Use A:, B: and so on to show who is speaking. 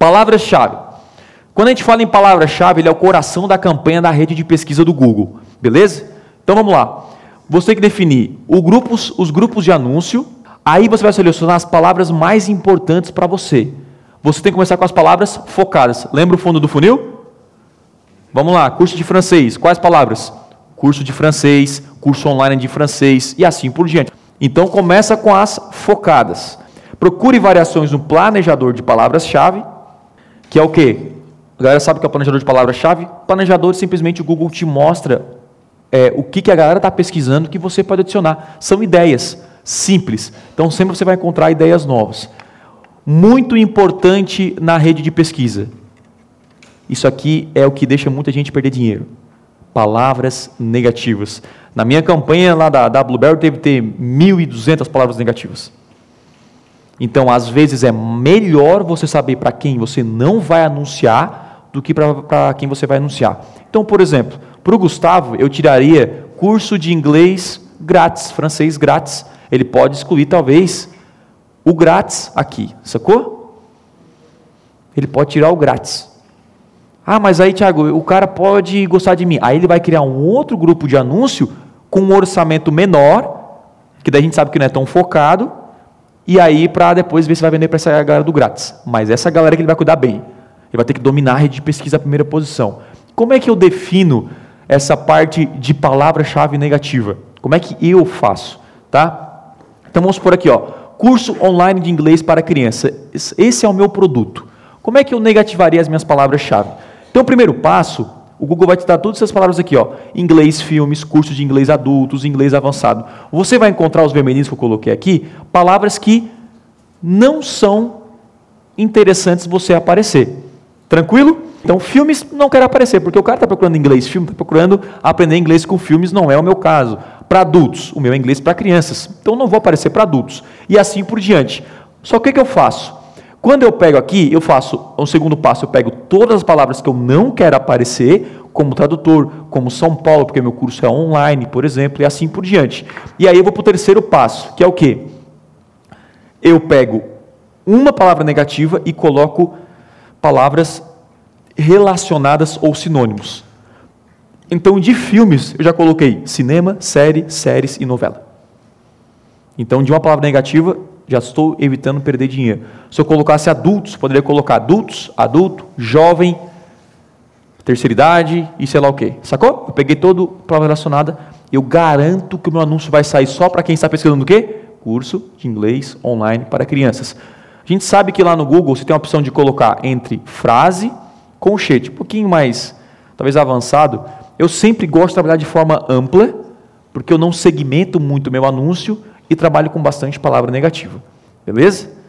A: Palavras-chave. Quando a gente fala em palavra-chave, ele é o coração da campanha da rede de pesquisa do Google, beleza? Então vamos lá. Você tem que definir grupos, os grupos de anúncio, aí você vai selecionar as palavras mais importantes para você. Você tem que começar com as palavras focadas. Lembra o fundo do funil? Vamos lá, curso de francês. Quais palavras? Curso de francês, curso online de francês e assim por diante. Então começa com as focadas. Procure variações no planejador de palavras-chave, que é o quê? A galera sabe que é o planejador de palavras-chave? Planejador simplesmente o Google te mostra é, o que, que a galera está pesquisando que você pode adicionar. São ideias simples. Então sempre você vai encontrar ideias novas muito importante na rede de pesquisa. Isso aqui é o que deixa muita gente perder dinheiro. Palavras negativas. Na minha campanha lá da, da Blueberry teve ter 1.200 palavras negativas. Então, às vezes, é melhor você saber para quem você não vai anunciar do que para quem você vai anunciar. Então, por exemplo, para o Gustavo, eu tiraria curso de inglês grátis, francês grátis. Ele pode excluir, talvez, o grátis aqui, sacou? Ele pode tirar o grátis. Ah, mas aí, Tiago, o cara pode gostar de mim. Aí ele vai criar um outro grupo de anúncio com um orçamento menor, que daí a gente sabe que não é tão focado, e aí para depois ver se vai vender para essa galera do grátis. Mas essa galera que ele vai cuidar bem. Ele vai ter que dominar a rede de pesquisa a primeira posição. Como é que eu defino essa parte de palavra-chave negativa? Como é que eu faço? Tá? Então vamos por aqui, ó curso online de inglês para criança. Esse é o meu produto. Como é que eu negativaria as minhas palavras-chave? Então, o primeiro passo, o Google vai te dar todas essas palavras aqui, ó. Inglês, filmes, curso de inglês adultos, inglês avançado. Você vai encontrar os vermelhinhos que eu coloquei aqui, palavras que não são interessantes você aparecer. Tranquilo? Então, filmes não quero aparecer, porque o cara está procurando inglês, filme está procurando aprender inglês com filmes, não é o meu caso para adultos, o meu é inglês para crianças. Então não vou aparecer para adultos. E assim por diante. Só que o que eu faço? Quando eu pego aqui, eu faço um segundo passo, eu pego todas as palavras que eu não quero aparecer, como tradutor, como São Paulo, porque meu curso é online, por exemplo, e assim por diante. E aí eu vou para o terceiro passo, que é o quê? Eu pego uma palavra negativa e coloco palavras relacionadas ou sinônimos. Então, de filmes, eu já coloquei cinema, série, séries e novela. Então, de uma palavra negativa, já estou evitando perder dinheiro. Se eu colocasse adultos, poderia colocar adultos, adulto, jovem, terceira idade e sei lá o quê. Sacou? Eu peguei todo palavra relacionada. Eu garanto que o meu anúncio vai sair só para quem está pesquisando o quê? Curso de inglês online para crianças. A gente sabe que lá no Google você tem a opção de colocar entre frase, colchete, um pouquinho mais, talvez avançado, eu sempre gosto de trabalhar de forma ampla, porque eu não segmento muito meu anúncio e trabalho com bastante palavra negativa. Beleza?